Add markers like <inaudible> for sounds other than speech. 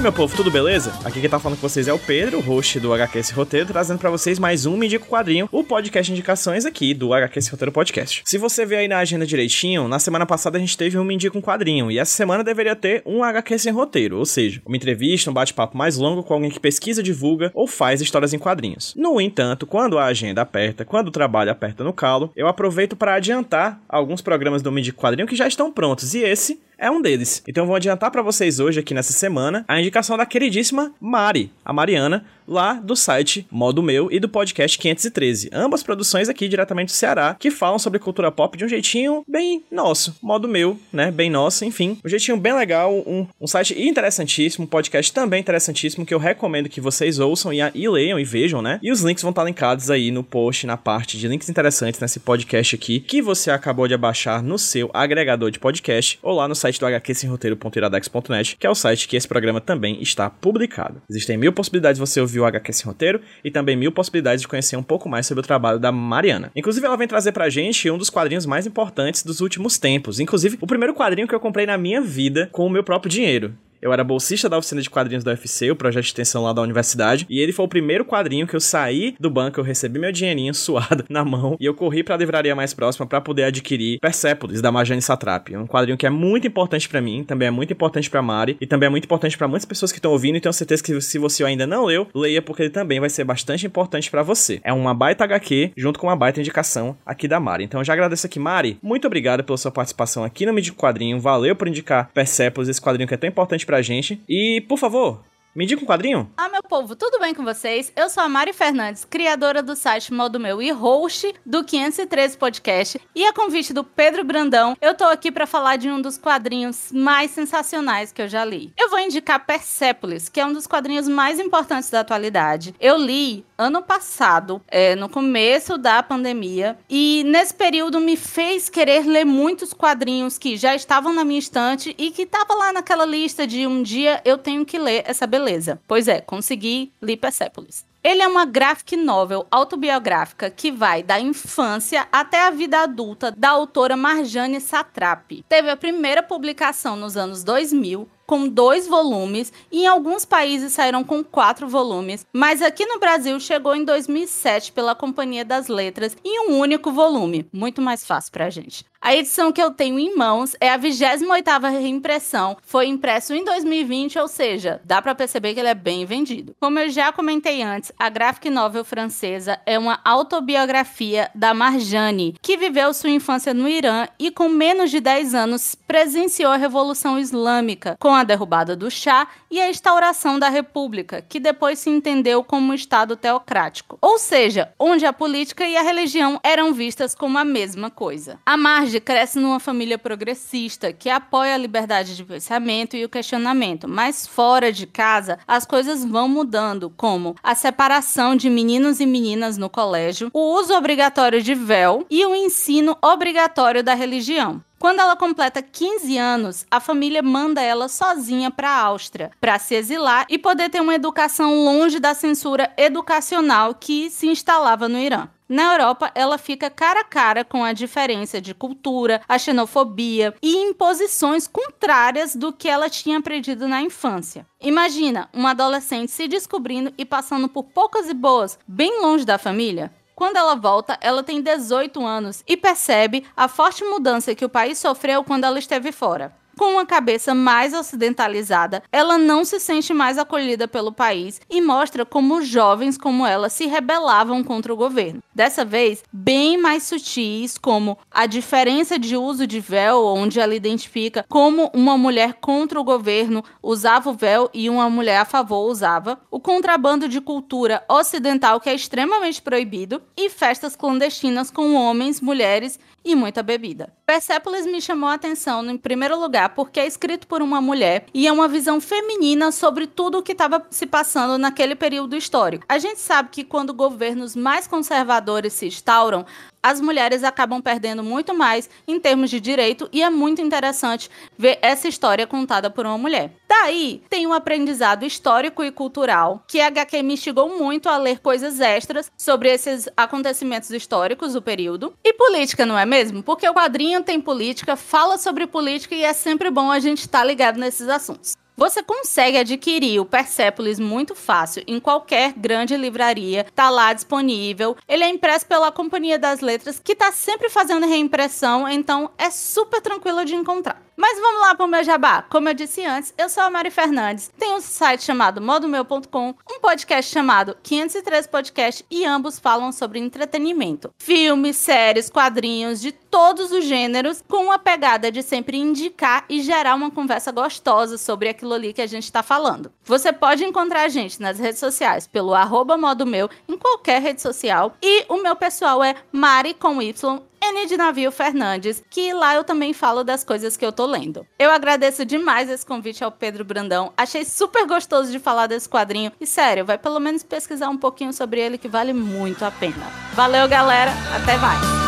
Aí, meu povo, tudo beleza? Aqui quem tá falando com vocês é o Pedro, host do HQ Esse Roteiro, trazendo pra vocês mais um Me Quadrinho, o podcast indicações aqui do HQ Esse Roteiro Podcast. Se você ver aí na agenda direitinho, na semana passada a gente teve um Me Quadrinho, e essa semana deveria ter um HQ Sem Roteiro, ou seja, uma entrevista, um bate-papo mais longo com alguém que pesquisa, divulga ou faz histórias em quadrinhos. No entanto, quando a agenda aperta, quando o trabalho aperta no calo, eu aproveito para adiantar alguns programas do Me Quadrinho que já estão prontos, e esse é um deles. Então eu vou adiantar pra vocês hoje aqui nessa semana a da queridíssima Mari, a Mariana, lá do site Modo Meu e do podcast 513. Ambas produções aqui diretamente do Ceará, que falam sobre cultura pop de um jeitinho bem nosso, modo meu, né? Bem nosso, enfim. Um jeitinho bem legal, um, um site interessantíssimo, um podcast também interessantíssimo que eu recomendo que vocês ouçam e, e leiam e vejam, né? E os links vão estar linkados aí no post, na parte de links interessantes nesse podcast aqui, que você acabou de abaixar no seu agregador de podcast ou lá no site do hqsemroteiro.iradex.net, que é o site que esse programa também está publicado. Existem mil possibilidades de você ouvir o HQ Sem Roteiro e também mil possibilidades de conhecer um pouco mais sobre o trabalho da Mariana. Inclusive, ela vem trazer pra gente um dos quadrinhos mais importantes dos últimos tempos. Inclusive, o primeiro quadrinho que eu comprei na minha vida com o meu próprio dinheiro. Eu era bolsista da oficina de quadrinhos da UFC, o projeto de extensão lá da universidade, e ele foi o primeiro quadrinho que eu saí do banco, eu recebi meu dinheirinho <laughs> suado na mão e eu corri pra livraria mais próxima pra poder adquirir Persepolis da Marjane Satrapi, um quadrinho que é muito importante pra mim, também é muito importante pra Mari e também é muito importante pra muitas pessoas que estão ouvindo e tenho certeza que se você ainda não leu, leia porque ele também vai ser bastante importante pra você. É uma baita HQ junto com uma baita indicação aqui da Mari. Então eu já agradeço aqui, Mari. Muito obrigado pela sua participação aqui no Mídia Quadrinho. Valeu por indicar Persepolis, esse quadrinho que é tão importante pra gente. E, por favor, me indica um quadrinho? Ah, meu povo, tudo bem com vocês? Eu sou a Mari Fernandes, criadora do site Modo Meu e host do 513 Podcast. E a convite do Pedro Brandão, eu tô aqui pra falar de um dos quadrinhos mais sensacionais que eu já li. Eu vou indicar Persepolis, que é um dos quadrinhos mais importantes da atualidade. Eu li ano passado, é, no começo da pandemia, e nesse período me fez querer ler muitos quadrinhos que já estavam na minha estante e que tava lá naquela lista de um dia eu tenho que ler essa beleza. Pois é, consegui li Persepolis. Ele é uma graphic novel autobiográfica que vai da infância até a vida adulta da autora Marjane Satrapi. Teve a primeira publicação nos anos 2000, com dois volumes, e em alguns países saíram com quatro volumes, mas aqui no Brasil chegou em 2007 pela Companhia das Letras em um único volume, muito mais fácil pra gente. A edição que eu tenho em mãos é a 28ª reimpressão, foi impresso em 2020, ou seja, dá pra perceber que ele é bem vendido. Como eu já comentei antes, a graphic novel francesa é uma autobiografia da Marjane, que viveu sua infância no Irã e com menos de 10 anos presenciou a Revolução Islâmica, com a derrubada do Shah e a instauração da República, que depois se entendeu como um Estado teocrático. Ou seja, onde a política e a religião eram vistas como a mesma coisa. A Marge cresce numa família progressista que apoia a liberdade de pensamento e o questionamento, mas fora de casa as coisas vão mudando, como a separação de meninos e meninas no colégio, o uso obrigatório de véu e o ensino obrigatório da religião. Quando ela completa 15 anos, a família manda ela sozinha para a Áustria, para se exilar e poder ter uma educação longe da censura educacional que se instalava no Irã. Na Europa, ela fica cara a cara com a diferença de cultura, a xenofobia e imposições contrárias do que ela tinha aprendido na infância. Imagina uma adolescente se descobrindo e passando por poucas e boas, bem longe da família. Quando ela volta, ela tem 18 anos e percebe a forte mudança que o país sofreu quando ela esteve fora. Com uma cabeça mais ocidentalizada, ela não se sente mais acolhida pelo país e mostra como jovens como ela se rebelavam contra o governo. Dessa vez, bem mais sutis, como a diferença de uso de véu, onde ela identifica como uma mulher contra o governo usava o véu e uma mulher a favor usava, o contrabando de cultura ocidental que é extremamente proibido e festas clandestinas com homens, mulheres e muita bebida. Persepolis me chamou a atenção, em primeiro lugar, porque é escrito por uma mulher e é uma visão feminina sobre tudo o que estava se passando naquele período histórico. A gente sabe que quando governos mais conservadores se instauram, as mulheres acabam perdendo muito mais em termos de direito e é muito interessante ver essa história contada por uma mulher. Daí, tem um aprendizado histórico e cultural que a HQ me instigou muito a ler coisas extras sobre esses acontecimentos históricos do período. E política, não é mesmo? Porque o quadrinho tem política, fala sobre política e é sempre bom a gente estar tá ligado nesses assuntos. Você consegue adquirir o Persepolis muito fácil em qualquer grande livraria, tá lá disponível. Ele é impresso pela Companhia das Letras, que tá sempre fazendo reimpressão, então é super tranquilo de encontrar. Mas vamos lá para o meu jabá. Como eu disse antes, eu sou a Mari Fernandes. Tenho um site chamado modomeu.com, um podcast chamado 503 Podcast e ambos falam sobre entretenimento. Filmes, séries, quadrinhos de todos os gêneros, com uma pegada de sempre indicar e gerar uma conversa gostosa sobre aquilo ali que a gente está falando. Você pode encontrar a gente nas redes sociais pelo arroba modomeu, em qualquer rede social. E o meu pessoal é Mari com Y De Navio Fernandes, que lá eu também falo das coisas que eu tô lendo. Eu agradeço demais esse convite ao Pedro Brandão. Achei super gostoso de falar desse quadrinho. E sério, vai pelo menos pesquisar um pouquinho sobre ele que vale muito a pena. Valeu, galera. Até mais.